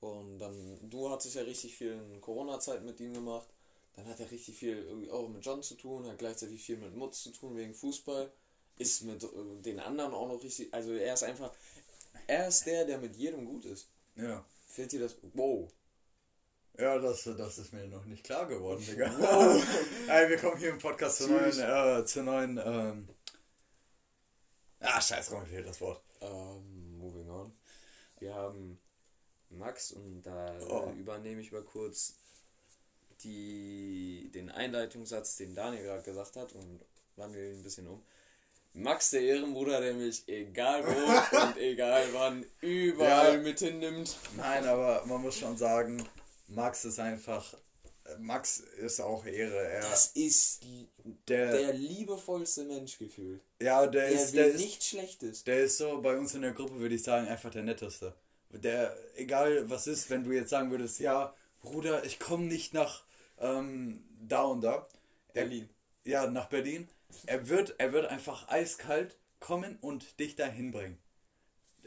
Und dann, du hattest ja richtig viel in Corona-Zeit mit ihm gemacht. Dann hat er richtig viel irgendwie auch mit John zu tun, hat gleichzeitig viel mit Mutz zu tun wegen Fußball. Ist mit äh, den anderen auch noch richtig. Also er ist einfach. Er ist der, der mit jedem gut ist. Ja. Fällt dir das. Wow. Ja, das, das ist mir noch nicht klar geworden, Digga. Wow. Ey, wir kommen hier im Podcast zur neuen, äh, zur neuen, ähm... Ah, scheiß drauf, mir fehlt das Wort. Ähm, moving on. Wir haben Max und da Oh. äh, übernehme ich mal kurz die, den Einleitungssatz, den Daniel gerade gesagt hat und wandle ihn ein bisschen um. Max, der Ehrenbruder, der mich egal wo und egal wann überall Ja. mit hinnimmt. Nein, aber man muss schon sagen, Max ist einfach... Max ist auch Ehre. Er, Das ist der, der liebevollste Mensch gefühlt. ja, der Der ist, der ist, nichts Schlechtes. der ist so bei uns in der Gruppe, würde ich sagen, einfach der netteste. Der, egal was ist, wenn du jetzt sagen würdest, ja, Bruder, ich komme nicht nach ähm, da und da. Er, Berlin. ja, nach Berlin. Er wird, er wird einfach eiskalt kommen und dich dahin bringen.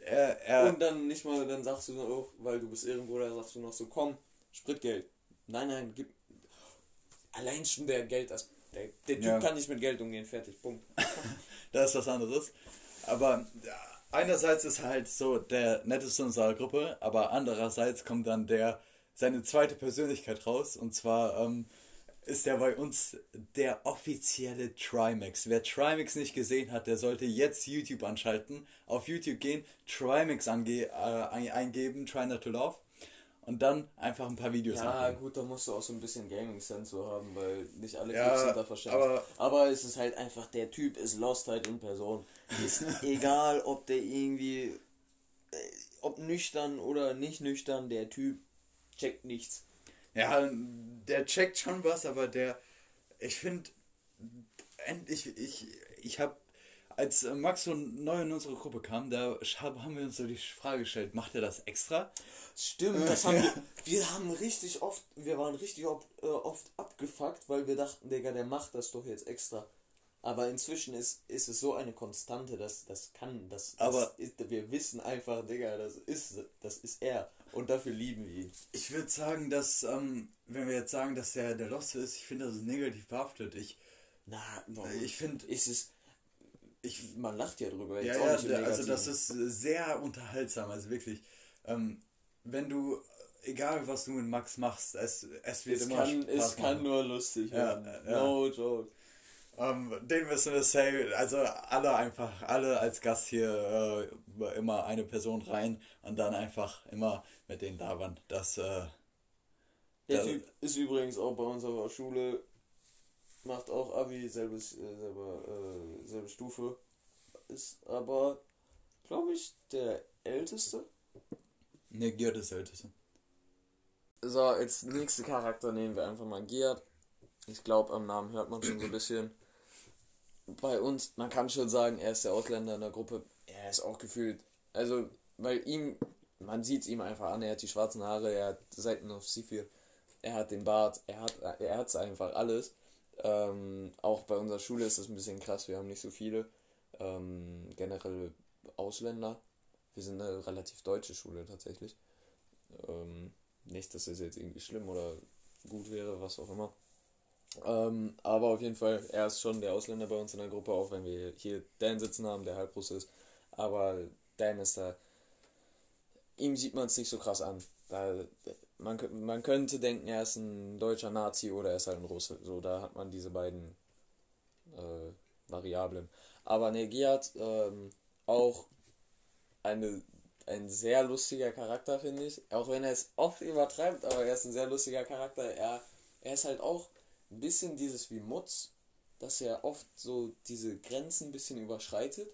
Er, er, Und dann nicht mal, dann sagst du auch, weil du bist Ehrenbruder, sagst du noch so, komm, Spritgeld. Nein, nein, gib. Allein schon der Geld, das, der, der Typ Ja. kann nicht mit Geld umgehen, fertig, Punkt. das ist was anderes. Aber ja, einerseits ist halt so der netteste unserer Gruppe, aber andererseits kommt dann der seine zweite Persönlichkeit raus und zwar ähm, ist er bei uns der offizielle Trimax. Wer Trimax nicht gesehen hat, der sollte jetzt YouTube anschalten, auf YouTube gehen, Trimax ange äh, ein- eingeben, Try Not to Love und dann einfach ein paar Videos Ja, angucken. gut, da musst du auch so ein bisschen Gaming-Sensor haben, weil nicht alle Ja, Clips sind da verständlich. aber- aber es ist halt einfach, der Typ ist Lost halt in Person. Ist egal, ob der irgendwie, äh, ob nüchtern oder nicht nüchtern, der Typ checkt nichts. Ja, der checkt schon was, aber der, ich finde, ich, ich, ich habe, als Max so neu in unsere Gruppe kam, da hab- haben wir uns so die Frage gestellt, macht er das extra? Stimmt, das haben wir, wir haben richtig oft, wir waren richtig oft, äh, oft abgefuckt, weil wir dachten, Digga, der macht das doch jetzt extra. Aber inzwischen ist, ist es so eine Konstante, dass das kann, das, das Aber- ist, wir wissen einfach, Digga, das ist, das ist er. Und dafür lieben wir ihn. Ich würde sagen, dass, ähm, wenn wir jetzt sagen, dass er der Lost ist, ich finde, das ist negativ behaftet. Ich, Na, warum? ich finde, ist es, ich, man lacht ja drüber. ja, ja, der, also das ist sehr unterhaltsam, also wirklich, ähm, wenn du, egal was du mit Max machst, es, es wird es immer kann, Spaß es machen. kann nur lustig Ja, werden. ja. No joke. Ähm, den müssen wir safe, also alle einfach, alle als Gast hier äh, immer eine Person rein und dann einfach immer mit denen labern. Das, äh, Der Ja. Typ ist übrigens auch bei unserer Schule, macht auch Abi, selbes, äh, selber, äh, selbe Stufe, ist aber, glaube ich, der Älteste. ne, Georg ist Älteste. So, als nächsten Charakter nehmen wir einfach mal Gerd. Ich glaube, am Namen hört man schon so ein bisschen. Bei uns, man kann schon sagen, er ist der Ausländer in der Gruppe. Er ist auch gefühlt, also, weil ihm, man sieht es ihm einfach an, er hat die schwarzen Haare, er hat Seiten auf C4, er hat den Bart, er hat er hat's einfach alles. Ähm, auch bei unserer Schule ist das ein bisschen krass, wir haben nicht so viele ähm, generell Ausländer. Wir sind eine relativ deutsche Schule tatsächlich. Ähm, nicht, dass es jetzt irgendwie schlimm oder gut wäre, was auch immer. Ähm, aber auf jeden Fall, er ist schon der Ausländer bei uns in der Gruppe, auch wenn wir hier Dan sitzen haben, der Halbruss ist. Aber Dan ist da. Ihm sieht man es nicht so krass an. Da, man, man könnte denken, er ist ein deutscher Nazi oder er ist halt ein Russe. So, da hat man diese beiden äh, Variablen. Aber ne, Giat, ähm, auch eine, ein sehr lustiger Charakter, finde ich. Auch wenn er es oft übertreibt, aber er ist ein sehr lustiger Charakter. Er, er ist halt auch ein bisschen dieses wie Mutz, dass er oft so diese Grenzen ein bisschen überschreitet.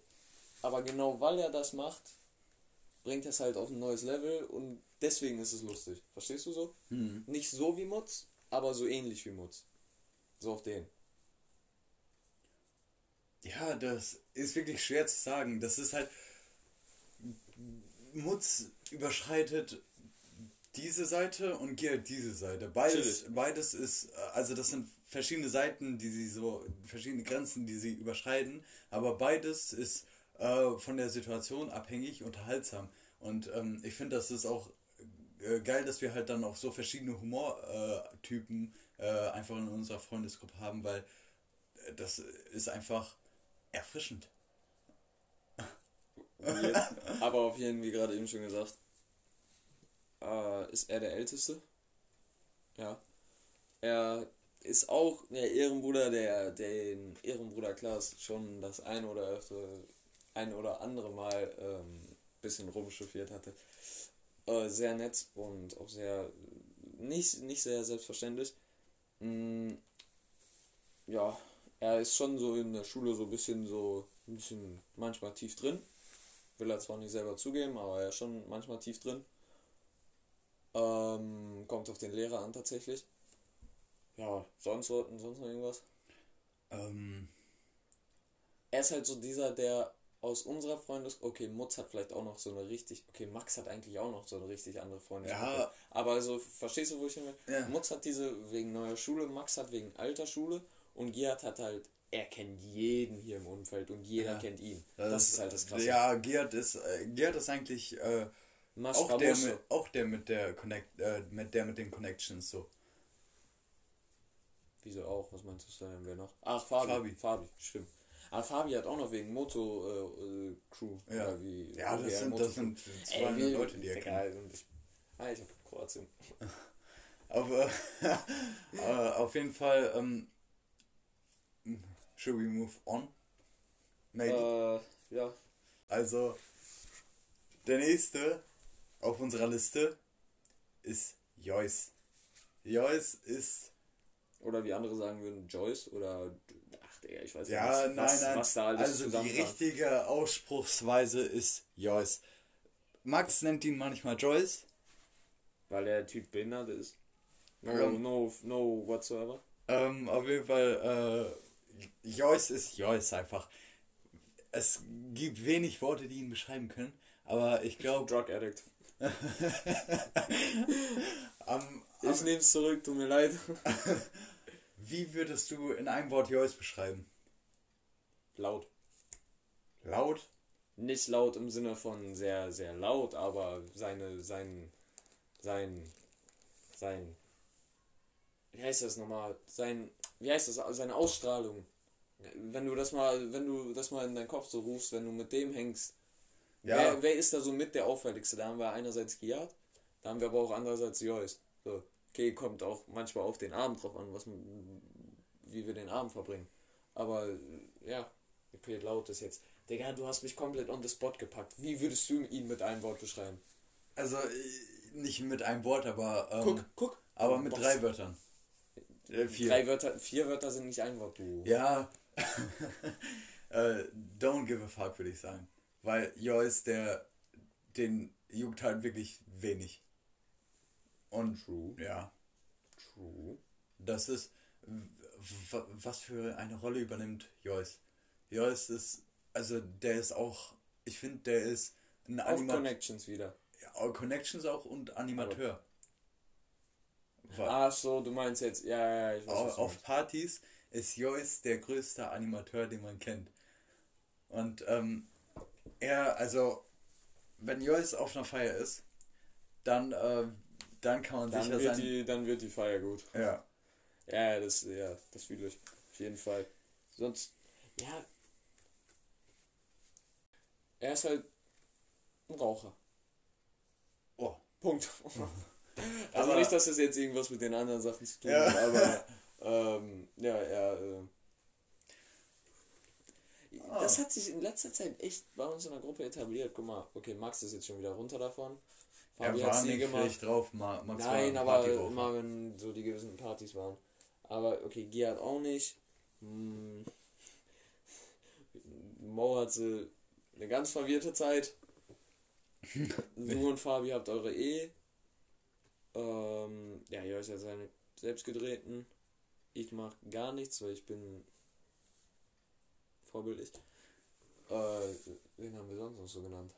Aber genau weil er das macht, bringt das halt auf ein neues Level und deswegen ist es lustig. Verstehst du so? Hm. Nicht so wie Mutz, aber so ähnlich wie Mutz. So auf den. Ja, das ist wirklich schwer zu sagen. Das ist halt. Mutz überschreitet diese Seite und Gear diese Seite. Beides, beides ist, äh, also das sind verschiedene Seiten, die sie so, verschiedene Grenzen, die sie überschreiten, aber beides ist äh, von der Situation abhängig, unterhaltsam. Und ähm, ich finde, das ist auch äh, geil, dass wir halt dann auch so verschiedene Humortypen äh, einfach in unserer Freundesgruppe haben, weil äh, das ist einfach erfrischend. Jetzt, aber auf jeden Fall, wie gerade eben schon gesagt, äh, ist er der Älteste. Ja. Er ist auch der Ehrenbruder, der den Ehrenbruder Klaas schon das ein oder öfter, ein oder andere Mal ähm, bisschen rumchauffiert hatte. Äh, sehr nett und auch sehr nicht, nicht sehr selbstverständlich. Mm, ja, er ist schon so in der Schule so ein bisschen so ein bisschen manchmal tief drin. Will er zwar nicht selber zugeben, aber er ist schon manchmal tief drin. Ähm, kommt auf den Lehrer an tatsächlich. Ja, sonst, sonst noch irgendwas? Ähm, Er ist halt so dieser, der aus unserer Freundes... Okay, Mutz hat vielleicht auch noch so eine richtig... Okay, Max hat eigentlich auch noch so eine richtig andere Freundin. Ja. Aber also, verstehst du, wo ich hin will? Ja. Mutz hat diese wegen neuer Schule, Max hat wegen alter Schule und Gerhard hat halt... Er kennt jeden hier im Umfeld und jeder Ja. kennt ihn. Das, ist halt das Krasse. Ja, Gerd ist, äh, Gerd ist eigentlich äh, Mas auch, der mit, auch der mit der Connect, äh, mit der mit den Connections so. Wieso auch? Was meinst du denn? Wer noch? Ach, Fabi. Fabi. Fabi, stimmt. Aber Fabi hat auch noch wegen Moto äh, äh, Crew. Ja. Wie, Ja, das er sind, das sind Ey, 200 wie- Leute, die er kennt. ich, ah, ich hab Kroatien. Aber äh, auf jeden Fall, ähm, should we move on? Maybe. Äh, ja. Also, der nächste auf unserer Liste ist Joyce. Joyce ist, Oder wie andere sagen würden, Joyce oder. Ach, Digga, ich weiß ja, nicht, nein, was, nein, was da alles also die richtige Ausspruchsweise ist Joyce. Max nennt ihn manchmal Joyce. Weil der Typ behindert ist. No, Ja. no, no whatsoever. Ähm, auf jeden Fall, äh, Joyce ist Joyce einfach. Es gibt wenig Worte, die ihn beschreiben können, aber ich glaube, Drug Addict. am, Ich am, nehm's zurück, tut mir leid. wie würdest du in einem Wort Joyce beschreiben? laut. Laut? Nicht laut im Sinne von sehr, sehr laut, aber seine, sein, sein, sein, wie heißt das nochmal? Sein, wie heißt das? Seine Ausstrahlung. Wenn du das mal, wenn du das mal in deinen Kopf so rufst, wenn du mit dem hängst, Ja. wer, wer ist da so mit der auffälligste? Da haben wir einerseits Giat, da haben wir aber auch andererseits Joyce. So, okay, kommt auch manchmal auf den Abend drauf an, was, wie wir den Abend verbringen. Aber ja, okay, laut ist jetzt. Digga, du hast mich komplett on the spot gepackt. Wie würdest du ihn mit einem Wort beschreiben? Also äh, nicht mit einem Wort, aber, ähm, Guck, guck. aber mit Box. drei Wörtern. Äh, vier. Drei Wörter, vier Wörter sind nicht ein Wort, du. Ja. äh, don't give a fuck, würde ich sagen. Weil Joyce, der, den juckt halt wirklich wenig. Und True. ja, True. das ist, was für eine Rolle übernimmt Joyce. Joyce ist, also der ist auch, ich finde, der ist ein Animateur. Connections wieder. Ja, Connections auch und Animateur. Ach so, du meinst jetzt, ja, ja, ich weiß, auf, auf. Partys ist Joyce der größte Animateur, den man kennt. Und ähm, er, also, wenn Joyce auf einer Feier ist, dann, äh, dann kann man Dann sicher wird, sein. die, dann wird die Feier gut. Ja. Ja, ja, das, ja, das fühle ich. Auf jeden Fall. Sonst, ja. Er ist halt ein Raucher. Oh. Punkt. also Aber- nicht, dass das jetzt irgendwas mit den anderen Sachen zu tun Ja. hat, aber ähm, ja, er. Äh, Ah. Das hat sich in letzter Zeit echt bei uns in der Gruppe etabliert. Guck mal, okay, Max ist jetzt schon wieder runter davon. Fabi Er war nie nicht gemacht. drauf, Ma- Max Nein, ein aber immer wenn so die gewissen Partys waren. Aber okay, Gerhard auch nicht. Hm. Mo hatte eine ganz verwirrte Zeit. du und Fabi habt eure E. Ähm, ja, ihr habt ja seine selbst gedrehten. Ich mache gar nichts, weil ich bin vorbildlich. Äh, wen haben wir sonst noch so genannt?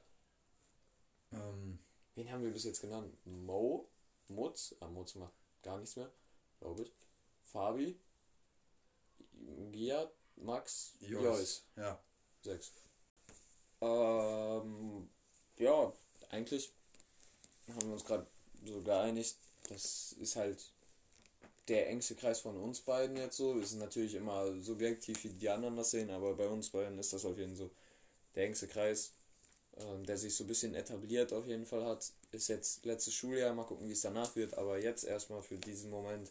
Ähm, Wen haben wir bis jetzt genannt? Mo, Mutz, ah, Mutz macht gar nichts mehr, glaube ich. Fabi, Giat, Max, Joyce. Joyce. ja. Sechs. Ähm, ja, eigentlich haben wir uns gerade so geeinigt, das ist halt der engste Kreis von uns beiden jetzt so. Ist natürlich immer subjektiv, wie die anderen das sehen, aber bei uns beiden ist das auf jeden Fall so der engste Kreis, ähm, der sich so ein bisschen etabliert auf jeden Fall hat. Ist jetzt letztes Schuljahr, mal gucken, wie es danach wird, aber jetzt erstmal für diesen Moment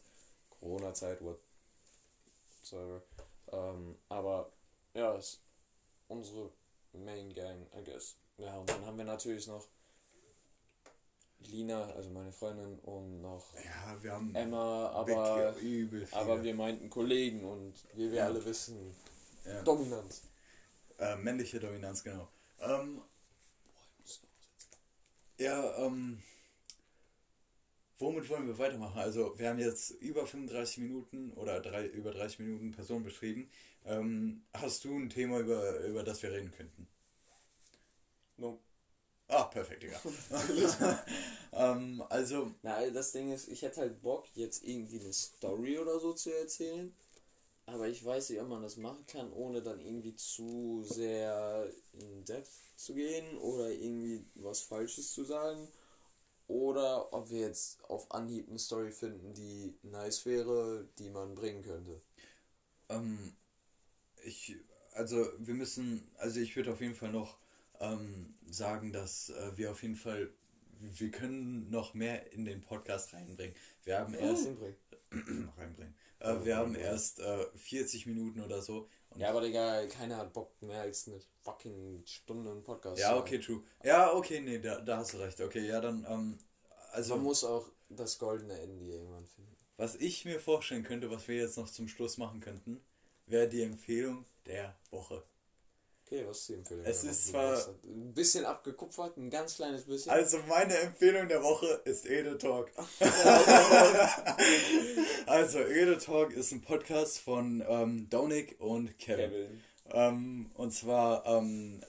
Corona-Zeit, whatsoever. Ähm, aber ja, ist unsere Main Gang, I guess. Ja, und dann haben wir natürlich noch Lina, also meine Freundin, und noch Ja, wir haben Emma, aber, aber wir meinten Kollegen und wie wir Ja. alle wissen, ja. Dominanz. Äh, männliche Dominanz, genau. Ähm, ja, ähm, womit wollen wir weitermachen? Also, wir haben jetzt über 35 Minuten oder drei, über 30 Minuten Person beschrieben. Ähm, hast du ein Thema, über, über das wir reden könnten? No. Ah, perfekt, Digga. ähm, also, Na, das Ding ist, ich hätte halt Bock, jetzt irgendwie eine Story oder so zu erzählen. Aber ich weiß nicht, ob man das machen kann, ohne dann irgendwie zu sehr in Depth zu gehen oder irgendwie was Falsches zu sagen. Oder ob wir jetzt auf Anhieb eine Story finden, die nice wäre, die man bringen könnte. ähm, ich, also, wir müssen, also ich würde auf jeden Fall noch ähm, sagen, dass äh, wir auf jeden Fall, wir können noch mehr in den Podcast reinbringen. Wir haben erst, reinbringen. Äh, wir haben erst äh, 40 Minuten oder so. Ja, aber Digga, keiner hat Bock mehr als eine fucking Stunde einen Podcast ja, okay, true. Ja, okay, nee, da, da hast du recht. Okay, ja, dann, ähm, also, Man muss auch das goldene Ende irgendwann finden. was ich mir vorstellen könnte, was wir jetzt noch zum Schluss machen könnten, wäre die Empfehlung der Woche. Okay, was ist die Empfehlung? Es ist zwar- Ein bisschen abgekupfert, ein ganz kleines bisschen. Also, meine Empfehlung der Woche ist Ede Talk. also, Ede Talk ist ein Podcast von ähm, Donik und Kevin. Kevin. Ähm, und zwar ähm,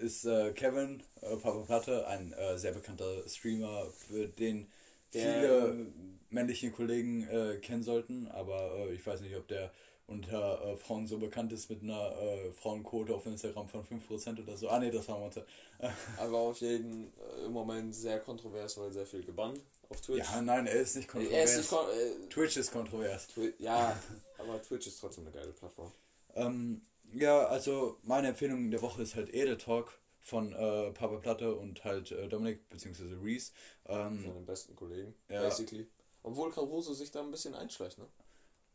ist äh, Kevin äh, Papa Platte ein äh, sehr bekannter Streamer, für den Der- viele männliche Kollegen äh, kennen sollten, aber äh, ich weiß nicht, ob der unter äh, Frauen so bekannt ist mit einer äh, Frauenquote auf Instagram von 5% oder so. Ah nee, das war Monte. Aber auf jeden äh, im Moment sehr kontrovers, weil sehr viel gebannt auf Twitch. Ja, nein, er ist nicht er kontrovers. ist nicht kon äh, Twitch ist kontrovers. Twi ja, aber Twitch ist trotzdem eine geile Plattform. Ähm, ja, also meine Empfehlung der Woche ist halt Edel Talk von äh, Papa Platte und halt äh, Dominik bzw. Reese. Ähm, Seine besten Kollegen, Ja. basically. Obwohl Caruso sich da ein bisschen einschleicht, ne?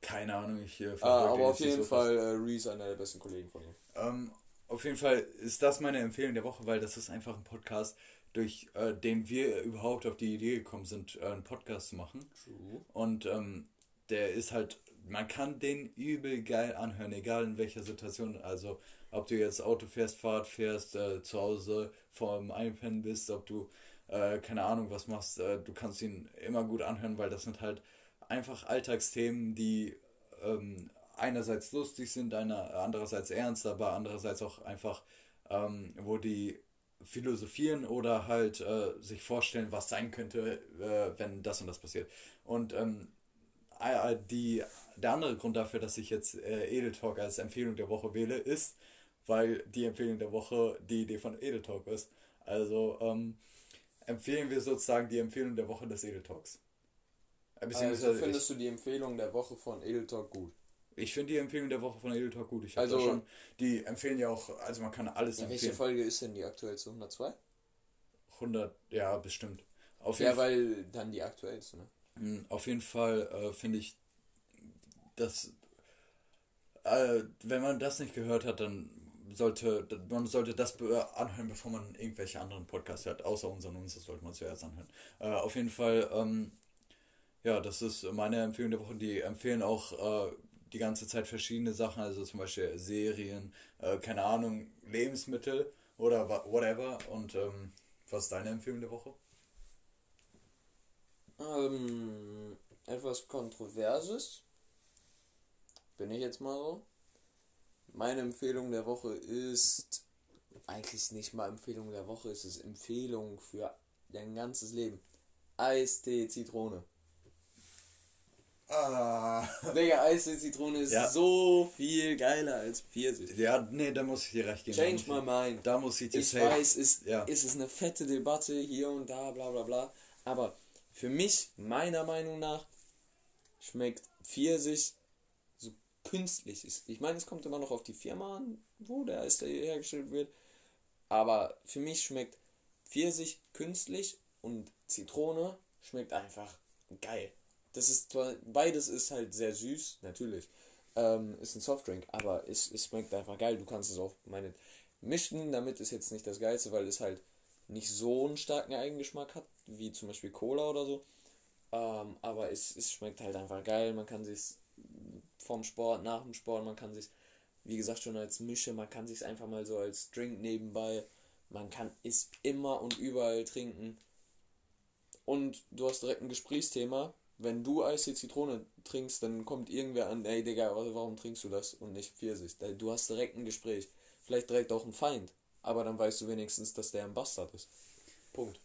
Keine Ahnung, ich äh, Ah, aber auf jeden Fall äh, Reese einer der besten Kollegen von ihm. Ähm, auf jeden Fall ist das meine Empfehlung der Woche, weil das ist einfach ein Podcast, durch äh, den wir überhaupt auf die Idee gekommen sind, äh, einen Podcast zu machen. True. Und ähm, der ist halt, man kann den übel geil anhören, egal in welcher Situation. Also, ob du jetzt Auto fährst, Fahrt fährst, äh, zu Hause vorm Einpennen bist, ob du, äh, keine Ahnung, was machst, äh, du kannst ihn immer gut anhören, weil das sind halt einfach Alltagsthemen, die ähm, einerseits lustig sind, einer, andererseits ernst, aber andererseits auch einfach, ähm, wo die philosophieren oder halt äh, sich vorstellen, was sein könnte, äh, wenn das und das passiert. Und ähm, äh, die, der andere Grund dafür, dass ich jetzt äh, Edel Talk als Empfehlung der Woche wähle, ist, weil die Empfehlung der Woche die Idee von Edel Talk ist. Also ähm, empfehlen wir sozusagen die Empfehlung der Woche des Edel Talks. Also findest du die Empfehlung der Woche von Edel Talk gut? ich, finde die Empfehlung der Woche von Edel Talk gut. Ich habe Also- schon, die empfehlen ja auch, also man kann alles Ja, welche empfehlen. Folge ist denn die aktuellste? 102? 100, ja, bestimmt. Auf Ja, jeden weil dann die aktuellste, ne? Mm, Auf jeden Fall äh, finde ich, dass äh, wenn man das nicht gehört hat, dann sollte man sollte das anhören, bevor man irgendwelche anderen Podcasts hört, außer unseren uns, das sollte man zuerst anhören. Äh, auf jeden Fall, ähm, ja, das ist meine Empfehlung der Woche. Die empfehlen auch äh, die ganze Zeit verschiedene Sachen, also zum Beispiel Serien, äh, keine Ahnung, Lebensmittel oder whatever. Und ähm, was ist deine Empfehlung der Woche? Ähm, etwas Kontroverses. Bin ich jetzt mal so. Meine Empfehlung der Woche ist eigentlich nicht mal Empfehlung der Woche, es ist Empfehlung für dein ganzes Leben. Eistee Zitrone. Ah. Digga, Eistee Zitrone ist Ja. so viel geiler als Pfirsich. Ja, nee, da muss ich dir recht geben. Change my mind. Da muss ich dir Ich safe- weiß, ist, ja. ist es eine fette Debatte hier und da, bla bla bla. Aber für mich, meiner Meinung nach, schmeckt Pfirsich so künstlich. Ist- Ich meine, es kommt immer noch auf die Firma an, wo der Eistee hergestellt wird. Aber für mich schmeckt Pfirsich künstlich und Zitrone schmeckt einfach geil. Das ist zwar, beides ist halt sehr süß, natürlich. Ähm, ist ein Softdrink, aber es, es schmeckt einfach geil. Du kannst es auch meine mischen, damit ist jetzt nicht das Geilste, weil es halt nicht so einen starken Eigengeschmack hat, wie zum Beispiel Cola oder so. Ähm, aber es, es schmeckt halt einfach geil. Man kann sich vom Sport, nach dem Sport, man kann sich, wie gesagt, schon als Mische, man kann sich einfach mal so als Drink nebenbei. Man kann es immer und überall trinken. Und du hast direkt ein Gesprächsthema. Wenn du Eistee Zitrone trinkst, dann kommt irgendwer an, ey Digga, warum trinkst du das und nicht Pfirsich? Da- Du hast direkt ein Gespräch. Vielleicht direkt auch ein Feind. Aber dann weißt du wenigstens, dass der ein Bastard ist. Punkt.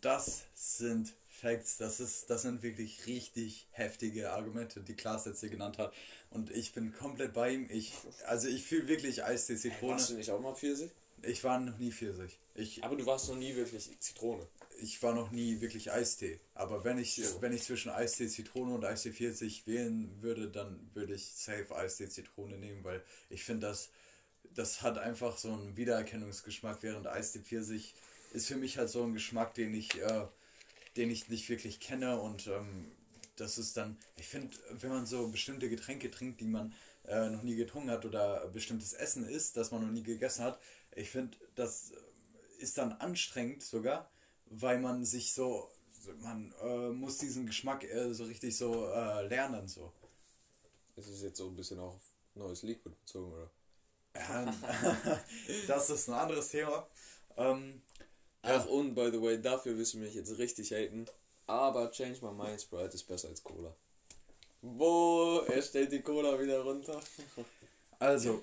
Das sind Facts, das, ist, das sind wirklich richtig heftige Argumente, die Klaas jetzt hier genannt hat. Und ich bin komplett bei ihm. Ich, also ich fühle wirklich Eistee Zitrone. Warst du nicht auch mal Pfirsich? Ich war noch nie Pfirsich. Ich, Aber du warst noch nie wirklich Zitrone. ich war noch nie wirklich Eistee. Aber wenn ich, So. wenn ich zwischen Eistee Zitrone und Eistee Pfirsich wählen würde, dann würde ich safe Eistee Zitrone nehmen, weil ich finde, das, das hat einfach so einen Wiedererkennungsgeschmack, während Eistee Pfirsich ist für mich halt so ein Geschmack, den ich, äh, den ich nicht wirklich kenne und ähm, das ist dann, ich finde, wenn man so bestimmte Getränke trinkt, die man äh, noch nie getrunken hat oder bestimmtes Essen isst, das man noch nie gegessen hat, ich finde, das ist dann anstrengend sogar, weil man sich so, man äh, muss diesen Geschmack äh, so richtig so äh, lernen so. Es ist jetzt so ein bisschen auf neues Liquid bezogen, oder? Ja, das ist ein anderes Thema. Ähm, Ach, und by the way, dafür wirst du mich jetzt richtig haten. Aber Change My Mind Sprite ist besser als Cola. Wo? Er stellt die Cola wieder runter. also,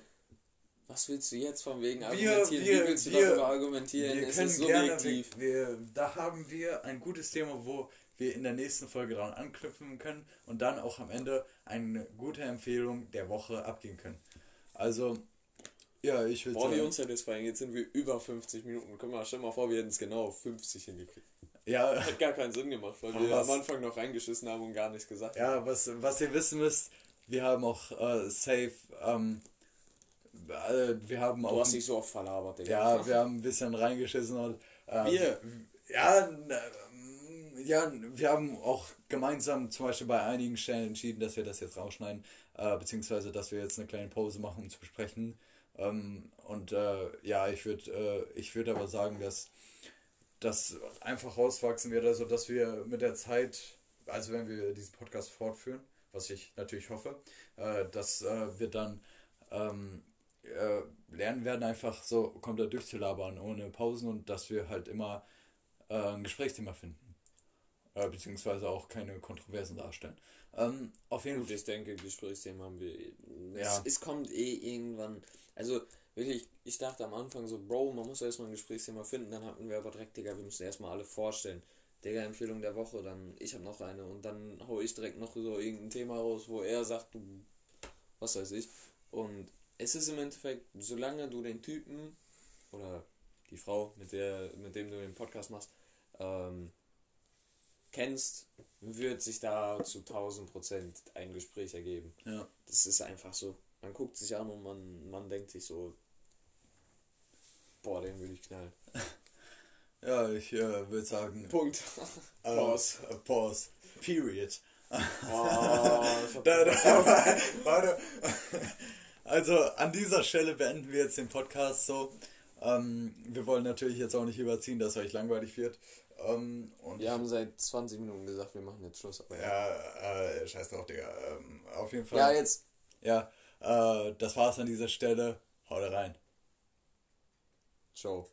Was willst du jetzt von wegen Wir- argumentieren? wir- Wie willst du wir- darüber argumentieren? wir es können ist gerne, wir, wir, da haben wir ein gutes Thema, wo wir in der nächsten Folge dran anknüpfen können und dann auch am Ende eine gute Empfehlung der Woche abgeben können. Also, ja, ich würde Boah, wie sagen, unsatisfying. Jetzt sind wir über 50 Minuten. Guck mal, stell mal vor, wir hätten es genau auf 50 hingekriegt. ja, Hat gar keinen Sinn gemacht, weil Aber wir was- am Anfang noch reingeschissen haben und gar nichts gesagt haben. Ja, was, was ihr wissen müsst, wir haben auch äh, safe, ähm, äh, wir haben Du auch, hast dich so oft verlabert, Digga. ja, wir haben ein bisschen reingeschissen und, äh, Wir? ja, ähm, ja, wir haben auch gemeinsam zum Beispiel bei einigen Stellen entschieden, dass wir das jetzt rausschneiden, äh, beziehungsweise, dass wir jetzt eine kleine Pause machen, um zu besprechen. Ähm, und äh, ja, ich würde äh, ich würd aber sagen, dass das einfach rauswachsen wird, also dass wir mit der Zeit, also wenn wir diesen Podcast fortführen, was ich natürlich hoffe, äh, dass äh, wir dann ähm, äh, lernen werden, einfach so komplett durchzulabern ohne Pausen und dass wir halt immer äh, ein Gesprächsthema finden. Äh, beziehungsweise auch keine Kontroversen darstellen. Ähm, auf jeden Fall. ich denke, Gesprächsthemen haben wir. Ja. Es, es kommt eh irgendwann. Also, wirklich, ich dachte am Anfang so, Bro, man muss erstmal ein Gesprächsthema finden. Dann hatten wir aber direkt, Digga, wir müssen erstmal alle vorstellen. Digga, Empfehlung der Woche, dann ich habe noch eine und dann hau ich direkt noch so irgendein Thema raus, wo er sagt, du, was weiß ich. Und es ist im Endeffekt, solange du den Typen oder die Frau, mit der, mit dem du den Podcast machst, ähm, kennst, wird sich da zu 1000 Prozent ein Gespräch ergeben. Ja. Das ist einfach so. Man guckt sich an und man, man denkt sich so, boah, den will ich knallen. Ja, ich äh, würde sagen. Punkt. äh, Pause. äh, pause. Period. Oh, Da, da, warte. Also an dieser Stelle beenden wir jetzt den Podcast so. Ähm, wir wollen natürlich jetzt auch nicht überziehen, dass euch langweilig wird. Ähm, und wir haben seit 20 Minuten gesagt, wir machen jetzt Schluss. Ja, äh, scheiß drauf, Digga. Ähm, auf jeden Fall. ja, jetzt. Ja, äh, das war's an dieser Stelle. Haut rein. Ciao.